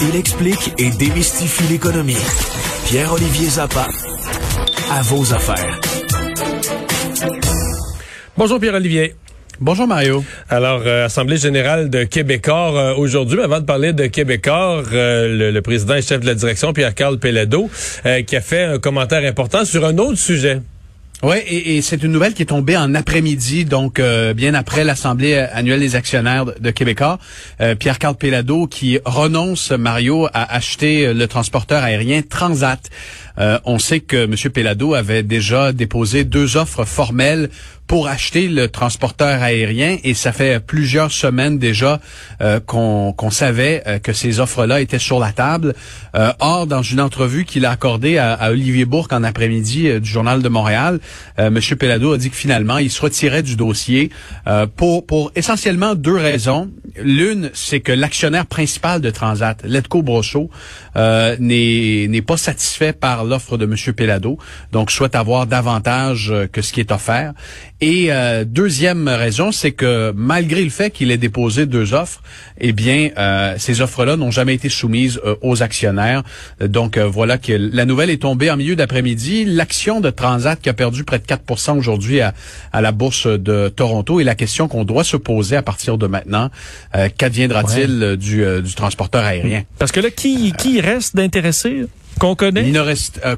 Il explique et démystifie l'économie. Pierre-Olivier Zappa, à vos affaires. Bonjour Pierre-Olivier. Bonjour Mario. Alors, euh, Assemblée générale de Québécois euh, aujourd'hui. Avant de parler de Québécois, euh, le, président et chef de la direction, Pierre-Carl Pellado, qui a fait un commentaire important sur un autre sujet. Oui, et, c'est une nouvelle qui est tombée en après-midi, donc bien après l'Assemblée annuelle des actionnaires de, Québécois. Pierre-Carl Pellado qui renonce, Mario, à acheter le transporteur aérien Transat. on sait que M. Pellado avait déjà déposé deux offres formelles pour acheter le transporteur aérien et ça fait plusieurs semaines déjà euh, qu'on savait euh, que ces offres-là étaient sur la table. Euh, or, dans une entrevue qu'il a accordée à, Olivier Bourque en après-midi du Journal de Montréal, M. Pellado a dit que finalement, il se retirait du dossier pour, pour essentiellement deux raisons. L'une, c'est que l'actionnaire principal de Transat, Letco Brosso, n'est pas satisfait par l'offre de M. Pellado, donc souhaite avoir davantage que ce qui est offert. Et euh, deuxième raison, c'est que malgré le fait qu'il ait déposé deux offres, eh bien, euh, ces offres-là n'ont jamais été soumises euh, aux actionnaires. Donc voilà que la nouvelle est tombée en milieu d'après-midi. L'action de Transat qui a perdu près de 4% aujourd'hui à, la bourse de Toronto et la question qu'on doit se poser à partir de maintenant, qu'adviendra-t-il du, du transporteur aérien? Parce que là, qui qui reste d'intéressé? Qu'on connaît? Il ne reste euh,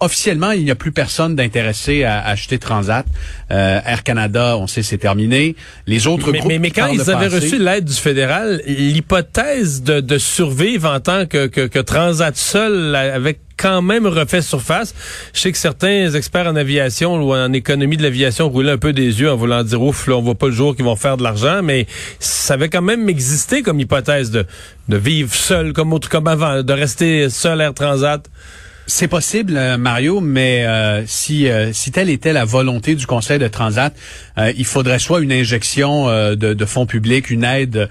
officiellement, il n'y a plus personne d'intéressé à, acheter Transat. Euh, Air Canada, on sait, c'est terminé. Les autres mais, groupes. Mais, mais quand ils avaient reçu l'aide du fédéral, l'hypothèse de, de, survivre en tant que, que, que Transat seul avec quand même refait surface. Je sais que certains experts en aviation ou en économie de l'aviation roulaient un peu des yeux en voulant dire ouf, là, on voit pas le jour qu'ils vont faire de l'argent, mais ça avait quand même existé comme hypothèse de, de vivre seul comme, comme avant, de rester seul Air Transat. C'est possible, euh, Mario, mais euh, si, euh, si telle était la volonté du Conseil de Transat, il faudrait soit une injection de, de, fonds publics, une aide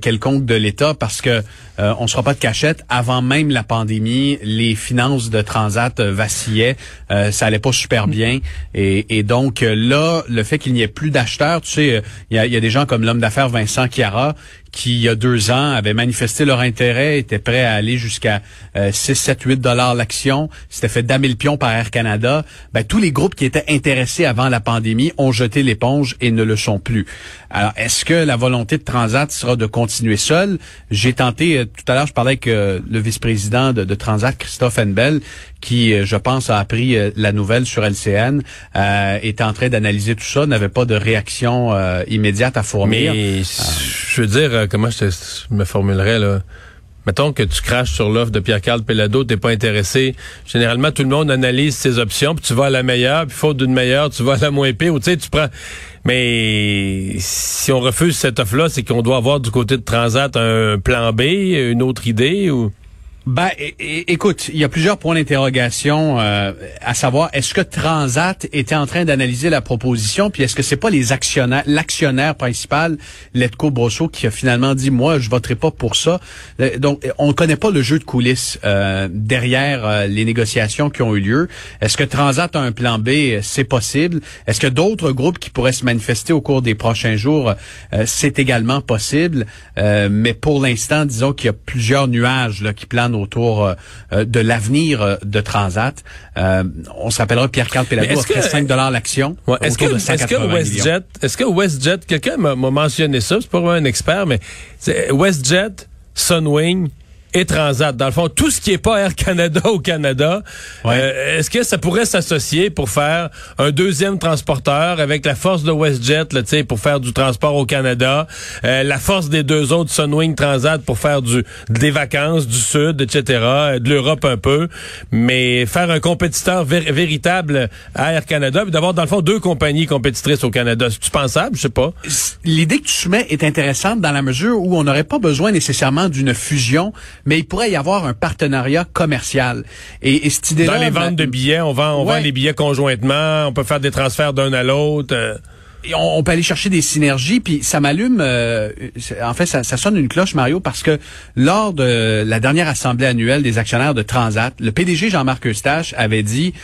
quelconque de l'État, parce que on ne sera pas de cachette. Avant même la pandémie, les finances de Transat vacillaient, ça allait pas super bien, et, et donc là, le fait qu'il n'y ait plus d'acheteurs, tu sais, il y a, y a, des gens comme l'homme d'affaires Vincent Chiara qui, il y a deux ans, avaient manifesté leur intérêt, étaient prêts à aller jusqu'à 6, 7, 8 dollars l'action, c'était fait damer le pion par Air Canada, ben, tous les groupes qui étaient intéressés avant la pandémie ont jeté l'éponge et ne le sont plus. Alors, est-ce que la volonté de Transat sera de continuer seul? J'ai tenté, euh, tout à l'heure, je parlais avec euh, le vice-président de, Transat, Christophe Enbel, qui, euh, je pense, a appris la nouvelle sur LCN, est en train d'analyser tout ça, n'avait pas de réaction immédiate à fournir. Mais, je veux dire, comment je, me formulerais là? Mettons que tu craches sur l'offre de Pierre-Carl Pellado, t'es pas intéressé. Généralement, tout le monde analyse ses options, puis tu vas à la meilleure, puis faute d'une meilleure, tu vas à la moins pire, ou tu sais, tu prends... Mais si on refuse cette offre-là, c'est qu'on doit avoir du côté de Transat un plan B, une autre idée, ou... Ben, écoute, il y a plusieurs points d'interrogation euh, à savoir est-ce que Transat était en train d'analyser la proposition, puis est-ce que c'est pas les actionnaires, l'actionnaire principal, Letco Brosso, qui a finalement dit moi je voterai pas pour ça. Euh, donc on ne connaît pas le jeu de coulisses euh, derrière les négociations qui ont eu lieu. Est-ce que Transat a un plan B? C'est possible. Est-ce que d'autres groupes qui pourraient se manifester au cours des prochains jours C'est également possible. mais pour l'instant, disons qu'il y a plusieurs nuages là, qui planent autour euh, euh, de l'avenir euh, de Transat. on se rappellera Pierre-Carl Pelado a fait 5 dollars l'action. est-ce que, est que WestJet, est-ce que WestJet, quelqu'un m'a mentionné ça, c'est pas vraiment un expert, mais WestJet, Sunwing, et Transat. Dans le fond, tout ce qui est pas Air Canada au Canada, euh, est-ce que ça pourrait s'associer pour faire un deuxième transporteur avec la force de WestJet, là, pour faire du transport au Canada, euh, la force des deux autres Sunwing Transat pour faire du des vacances du Sud, etc., de l'Europe un peu, mais faire un compétiteur véritable à Air Canada, puis d'avoir dans le fond deux compagnies compétitrices au Canada, c'est pensable, je sais pas. L'idée que tu soumets est intéressante dans la mesure où on n'aurait pas besoin nécessairement d'une fusion mais il pourrait y avoir un partenariat commercial. Et, cette idée Dans les ventes de billets, on vend, on vend les billets conjointement, on peut faire des transferts d'un à l'autre. Euh. on, peut aller chercher des synergies, puis ça m'allume. Euh, en fait, ça, ça, sonne une cloche, Mario, parce que lors de la dernière assemblée annuelle des actionnaires de Transat, le PDG Jean-Marc Eustache avait dit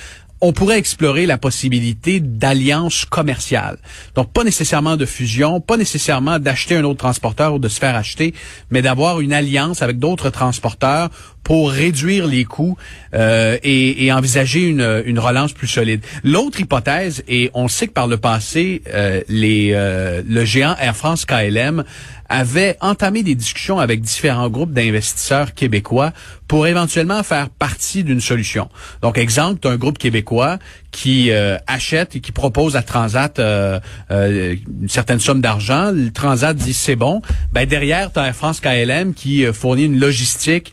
on pourrait explorer la possibilité d'alliances commerciales. Donc, pas nécessairement de fusion, pas nécessairement d'acheter un autre transporteur ou de se faire acheter, mais d'avoir une alliance avec d'autres transporteurs pour réduire les coûts euh, et, envisager une, une, relance plus solide. L'autre hypothèse, et on sait que par le passé, euh, les, euh, le géant Air France KLM avait entamé des discussions avec différents groupes d'investisseurs québécois pour éventuellement faire partie d'une solution. Donc, exemple, un groupe québécois qui euh, achète et qui propose à Transat euh, euh, une certaine somme d'argent. Le Transat dit c'est bon. Ben derrière, tu as Air France KLM qui fournit une logistique,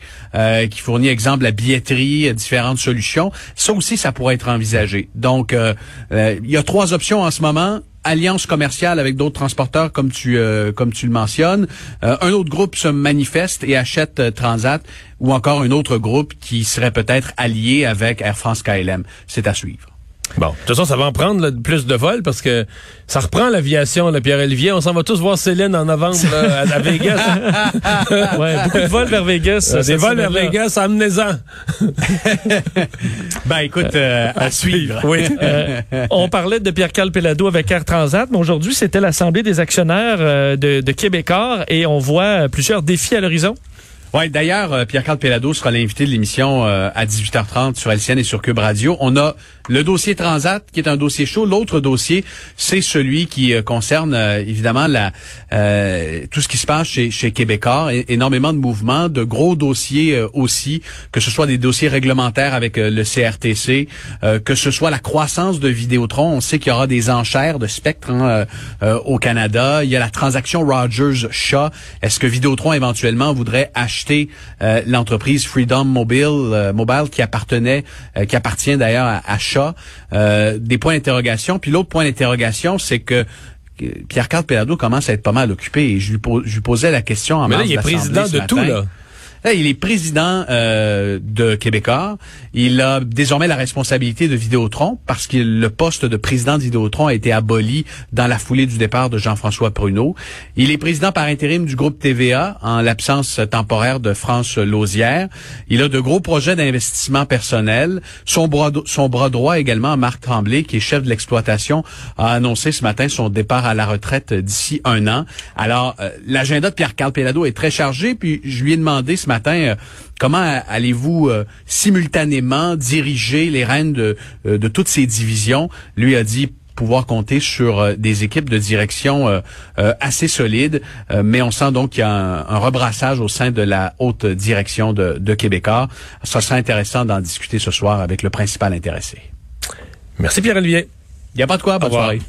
qui fournit, exemple, la billetterie, différentes solutions. Ça aussi, ça pourrait être envisagé. Donc, il y a trois options en ce moment alliance commerciale avec d'autres transporteurs, comme tu euh, comme tu le mentionnes. Euh, un autre groupe se manifeste et achète euh, Transat, ou encore un autre groupe qui serait peut-être allié avec Air France KLM. C'est à suivre. Bon, de toute façon, ça va en prendre plus de vols parce que ça reprend l'aviation, le Pierre-Olivier. On s'en va tous voir Céline en novembre à, Vegas. ouais, beaucoup de vols vers Vegas. Euh, des vols vers Vegas, amenez-en. ben écoute, euh, à suivre. Oui. Euh, on parlait de Pierre-Carl Pelado avec Air Transat, mais aujourd'hui, c'était l'Assemblée des actionnaires de, de Québécois et on voit plusieurs défis à l'horizon. Oui, d'ailleurs, euh, Pierre-Carl Pelado sera l'invité de l'émission euh, à 18h30 sur LCN et sur Cube Radio. On a le dossier Transat, qui est un dossier chaud. L'autre dossier, c'est celui qui euh, concerne évidemment la tout ce qui se passe chez, chez Québécois. énormément de mouvements, de gros dossiers aussi, que ce soit des dossiers réglementaires avec le CRTC, que ce soit la croissance de Vidéotron. On sait qu'il y aura des enchères de spectre hein, au Canada. Il y a la transaction Rogers-Shaw. Est-ce que Vidéotron éventuellement voudrait acheter euh, l'entreprise Freedom Mobile, euh, Mobile qui appartenait, euh, qui appartient d'ailleurs à, à. Des points d'interrogation. Puis l'autre point d'interrogation, c'est que Pierre-Carl Pelado commence à être pas mal occupé. Et je lui, posais la question en Mais là, il est président de tout, là il est président euh, de Québécois. Il a désormais la responsabilité de Vidéotron parce que le poste de président de Vidéotron a été aboli dans la foulée du départ de Jean-François Pruneau. Il est président par intérim du groupe TVA en l'absence temporaire de France Lausière. Il a de gros projets d'investissement personnel. Son bras, son bras droit également, Marc Tremblay, qui est chef de l'exploitation, a annoncé ce matin son départ à la retraite d'ici un an. Alors, euh, l'agenda de Pierre-Carl Pelado est très chargé, puis je lui ai demandé matin euh, comment allez-vous euh, simultanément diriger les rênes de, euh, de toutes ces divisions? Lui a dit pouvoir compter sur des équipes de direction assez solides, mais on sent donc qu'il y a un, rebrassage au sein de la haute direction de, de Québécois. Ça serait intéressant d'en discuter ce soir avec le principal intéressé. Merci Pierre-Olivier. Il n'y a pas de quoi, bonne soirée.